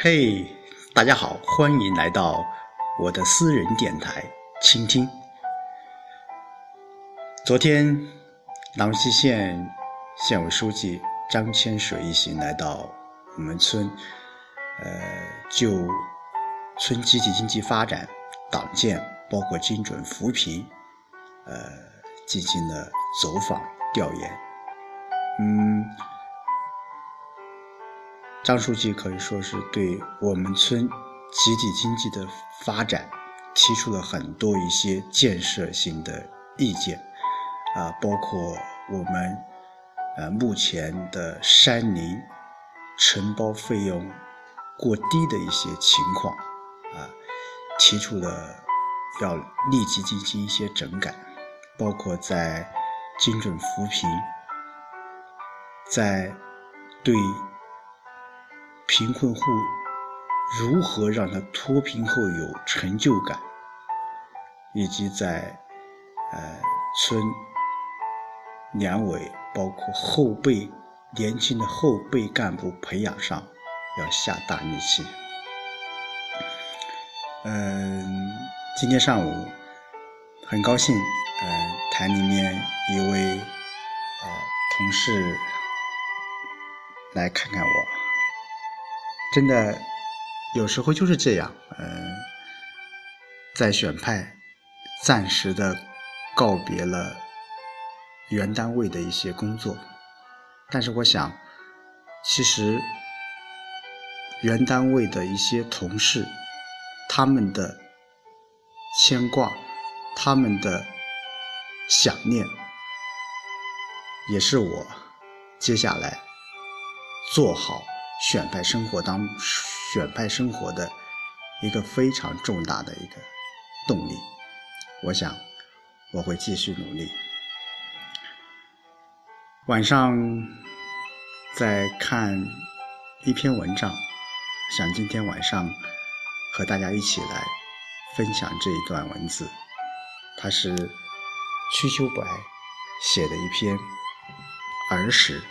嘿，大家好，欢迎来到我的私人电台倾听。昨天，郎溪县县委书记张千水一行来到我们村，呃，就村集体经济发展、党建，包括精准扶贫，呃，进行了走访调研。嗯。张书记可以说是对我们村集体经济的发展提出了很多一些建设性的意见，啊，包括我们呃目前的山林承包费用过低的一些情况，啊，提出了要立即进行一些整改，包括在精准扶贫，在对。贫困户如何让他脱贫后有成就感，以及在呃村两委包括后辈年轻的后辈干部培养上要下大力气。嗯，今天上午很高兴，嗯，台里面一位呃同事来看看我。真的，有时候就是这样。嗯，在选派暂时的告别了原单位的一些工作，但是我想，其实原单位的一些同事，他们的牵挂，他们的想念，也是我接下来做好。选派生活当选派生活的一个非常重大的一个动力，我想我会继续努力。晚上在看一篇文章，想今天晚上和大家一起来分享这一段文字，它是瞿秋白写的一篇儿时。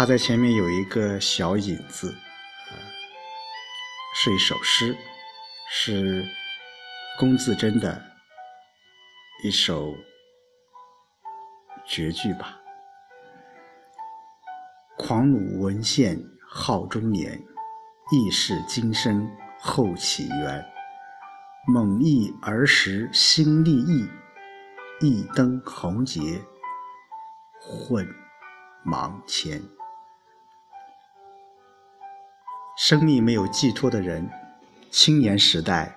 他在前面有一个小引子，啊是一首诗，是龚自珍的一首绝句吧。狂鲁文献号中年，亦是今生后起源。猛忆儿时新立意，一登红结混忙前。生命没有寄托的人，青年时代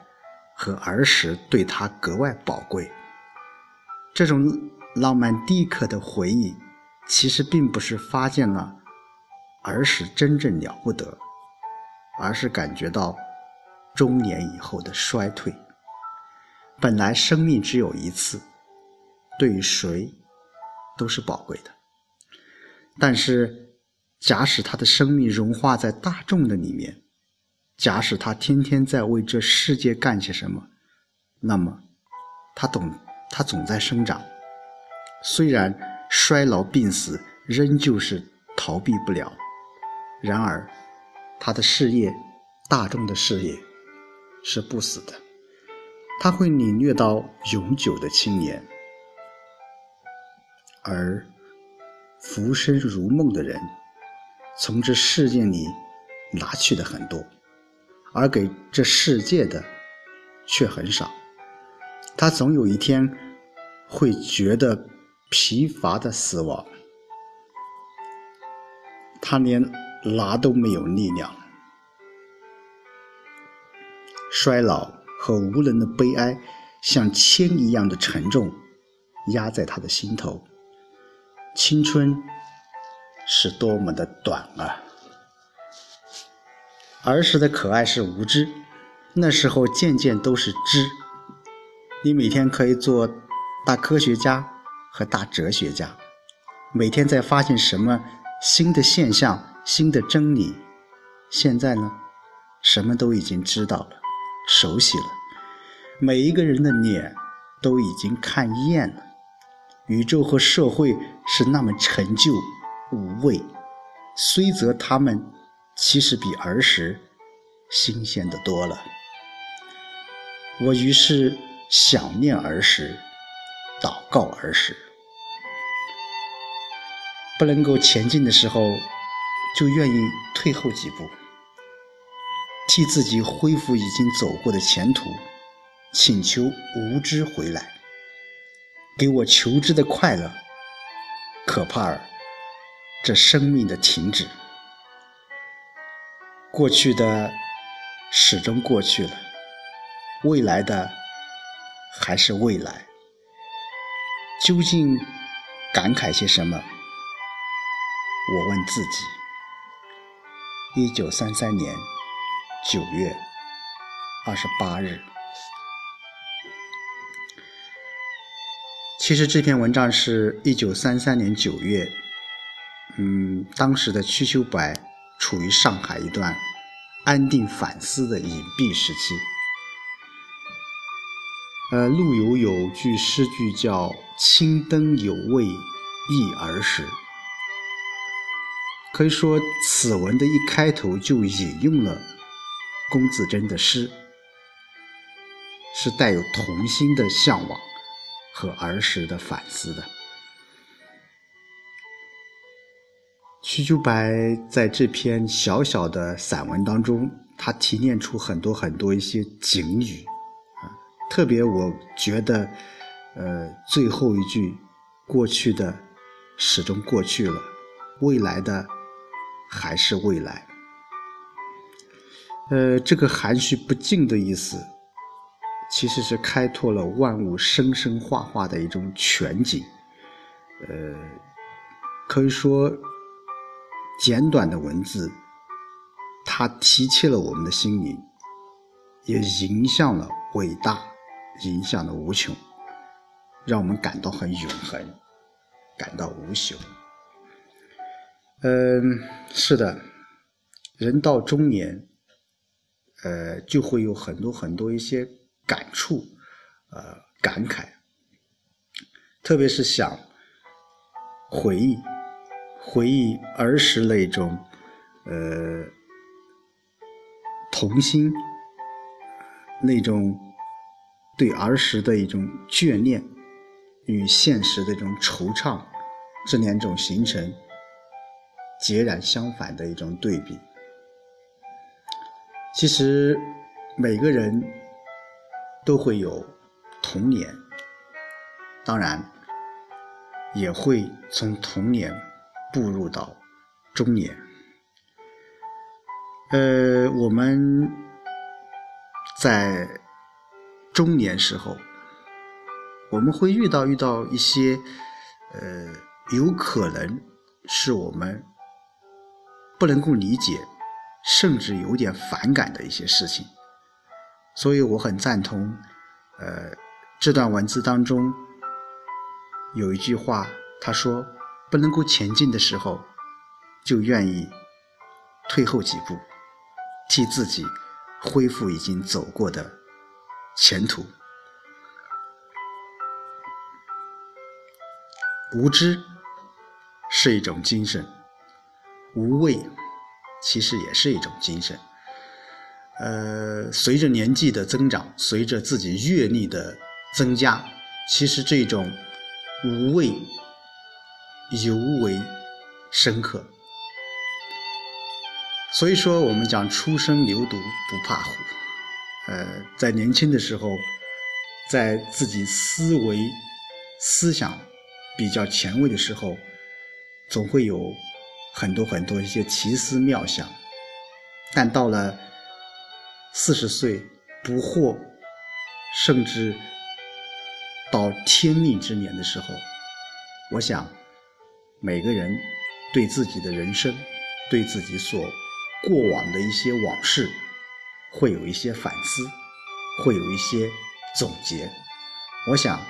和儿时对他格外宝贵。这种浪漫低刻的回忆，其实并不是发现了儿时真正了不得，而是感觉到中年以后的衰退。本来生命只有一次，对于谁都是宝贵的，但是。假使他的生命融化在大众的里面，假使他天天在为这世界干些什么，那么他总他总在生长。虽然衰老病死仍旧是逃避不了，然而他的事业，大众的事业是不死的，他会领略到永久的青年，而浮生如梦的人。从这世界里拿去的很多，而给这世界的却很少。他总有一天会觉得疲乏的死亡，他连拿都没有力量。衰老和无能的悲哀像铅一样的沉重，压在他的心头。青春。是多么的短啊！儿时的可爱是无知，那时候件件都是知。你每天可以做大科学家和大哲学家，每天在发现什么新的现象、新的真理。现在呢，什么都已经知道了，熟悉了，每一个人的脸都已经看厌了。宇宙和社会是那么陈旧。无畏，虽则他们其实比儿时新鲜的多了。我于是想念儿时，祷告儿时。不能够前进的时候，就愿意退后几步，替自己恢复已经走过的前途，请求无知回来，给我求知的快乐。可怕儿，这生命的停止，过去的始终过去了，未来的还是未来。究竟感慨些什么？我问自己：一九三三年九月二十八日。其实这篇文章是一九三三年九月，嗯，当时的瞿秋白处于上海一段安定反思的隐蔽时期。呃，陆游有句诗句叫“青灯有味忆儿时”。可以说，此文的一开头就引用了龚自珍的诗，是带有童心的向往和儿时的反思的。瞿秋白在这篇小小的散文当中，他提炼出很多很多一些警语啊，特别我觉得，呃，最后一句“过去的始终过去了，未来的”。还是未来，呃，这个含蓄不尽的意思，其实是开拓了万物生生化化的一种全景。呃，可以说，简短的文字，它提起了我们的心灵，也影响了伟大，影响了无穷，让我们感到很永恒，感到无朽。嗯，是的，人到中年，呃，就会有很多很多一些感触，呃，感慨，特别是想回忆，回忆儿时那种，呃，童心，那种对儿时的一种眷恋，与现实的一种惆怅，这两种形成。截然相反的一种对比。其实每个人都会有童年，当然也会从童年步入到中年。呃，我们在中年时候，我们会遇到遇到一些呃，有可能是我们。不能够理解，甚至有点反感的一些事情，所以我很赞同，呃，这段文字当中有一句话，他说：“不能够前进的时候，就愿意退后几步，替自己恢复已经走过的前途。”无知是一种精神。无畏，其实也是一种精神。呃，随着年纪的增长，随着自己阅历的增加，其实这种无畏尤为深刻。所以说，我们讲初生牛犊不怕虎。呃，在年轻的时候，在自己思维、思想比较前卫的时候，总会有。很多很多一些奇思妙想，但到了四十岁不惑，甚至到天命之年的时候，我想每个人对自己的人生，对自己所过往的一些往事，会有一些反思，会有一些总结。我想，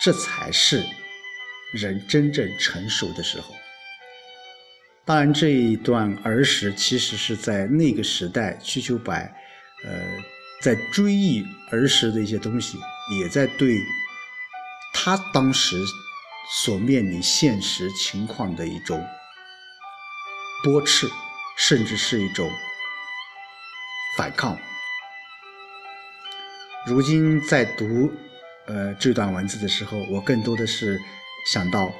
这才是人真正成熟的时候。当然，这一段儿时其实是在那个时代，瞿秋白，呃，在追忆儿时的一些东西，也在对他当时所面临现实情况的一种驳斥，甚至是一种反抗。如今在读呃这段文字的时候，我更多的是想到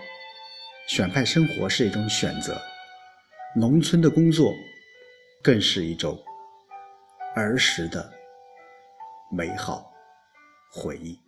选派生活是一种选择，农村的工作更是一种儿时的美好回忆。